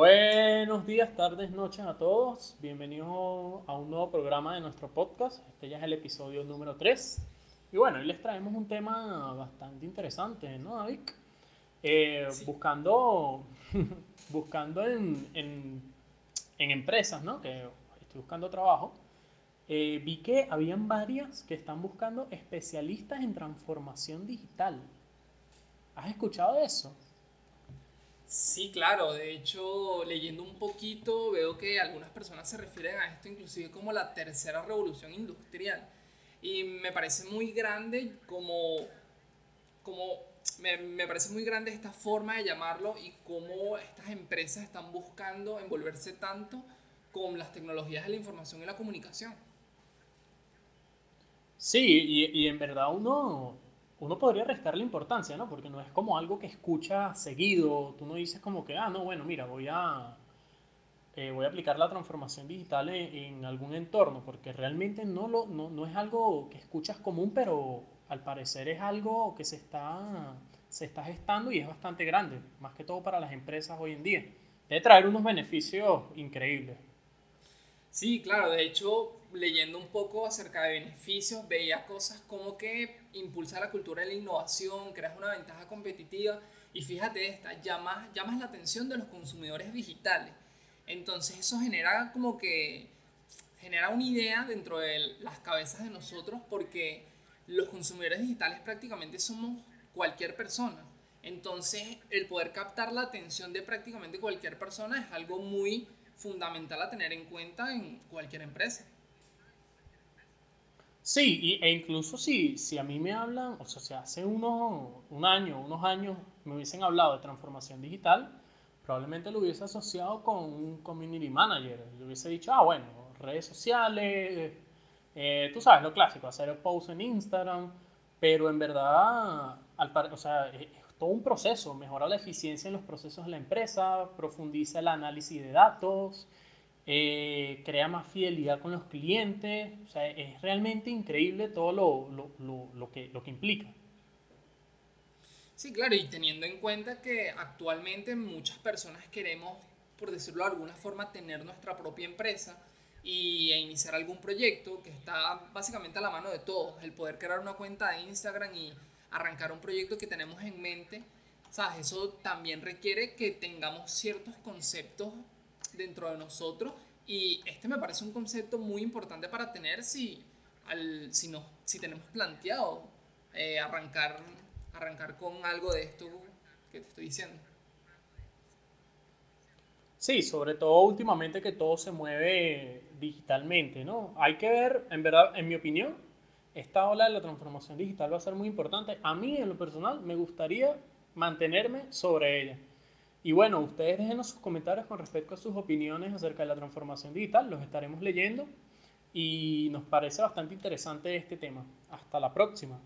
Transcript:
Buenos días, tardes, noches a todos. Bienvenidos a un nuevo programa de nuestro podcast. Este ya es el episodio número 3. Y bueno, hoy les traemos un tema bastante interesante, ¿no, David? Eh, buscando buscando en, en, en, empresas, ¿no? Que estoy buscando trabajo. Eh, vi que habían varias que están buscando especialistas en transformación digital. ¿Has escuchado de eso? Sí, claro. De hecho, leyendo un poquito, veo que algunas personas se refieren a esto inclusive como la tercera revolución industrial. Y me parece muy grande como, como me, me, parece muy grande esta forma de llamarlo y cómo estas empresas están buscando envolverse tanto con las tecnologías de la información y la comunicación. Sí, y, y en verdad uno, uno podría restarle importancia, ¿no? Porque no es como algo que escucha seguido, tú no dices como que, ah, no, bueno, mira, voy a, eh, voy a aplicar la transformación digital en, en, algún entorno, porque realmente no, lo, no, no es algo que escuchas común, pero al parecer es algo que se está, se está gestando y es bastante grande, más que todo para las empresas hoy en día. Debe traer unos beneficios increíbles. Sí, claro, de hecho, leyendo un poco acerca de beneficios, veía cosas como que impulsa la cultura de la innovación, creas una ventaja competitiva y fíjate esta, llamas, llamas la atención de los consumidores digitales. Entonces eso genera como que genera una idea dentro de las cabezas de nosotros porque los consumidores digitales prácticamente somos cualquier persona. Entonces, el poder captar la atención de prácticamente cualquier persona es algo muy fundamental a tener en cuenta en cualquier empresa. Sí, y, e incluso si, si a mí me hablan, o sea, si hace uno, un año, unos años me hubiesen hablado de transformación digital, probablemente lo hubiese asociado con un community manager. Le hubiese dicho, ah, bueno, redes sociales, eh, tú sabes, lo clásico, hacer el post en Instagram, pero en verdad, al, o sea, es, todo un proceso, mejora la eficiencia en los procesos de la empresa, profundiza el análisis de datos, eh, crea más fidelidad con los clientes, o sea, es realmente increíble todo lo, lo, lo, lo, que, lo que implica. Sí, claro, y teniendo en cuenta que actualmente muchas personas queremos, por decirlo de alguna forma, tener nuestra propia empresa, y e iniciar algún proyecto que está básicamente a la mano de todos. El poder crear una cuenta de Instagram y arrancar un proyecto que tenemos en mente, ¿sabes? Eso también requiere que tengamos ciertos conceptos dentro de nosotros y este me parece un concepto muy importante para tener si, al, si, no, si tenemos planteado eh, arrancar, arrancar con algo de esto que te estoy diciendo. Sí, sobre todo últimamente que todo se mueve digitalmente, ¿no? Hay que ver, en verdad, en mi opinión, esta ola de la transformación digital va a ser muy importante. A mí, en lo personal, me gustaría mantenerme sobre ella. Y bueno, ustedes déjenos sus comentarios con respecto a sus opiniones acerca de la transformación digital, los estaremos leyendo y nos parece bastante interesante este tema. Hasta la próxima.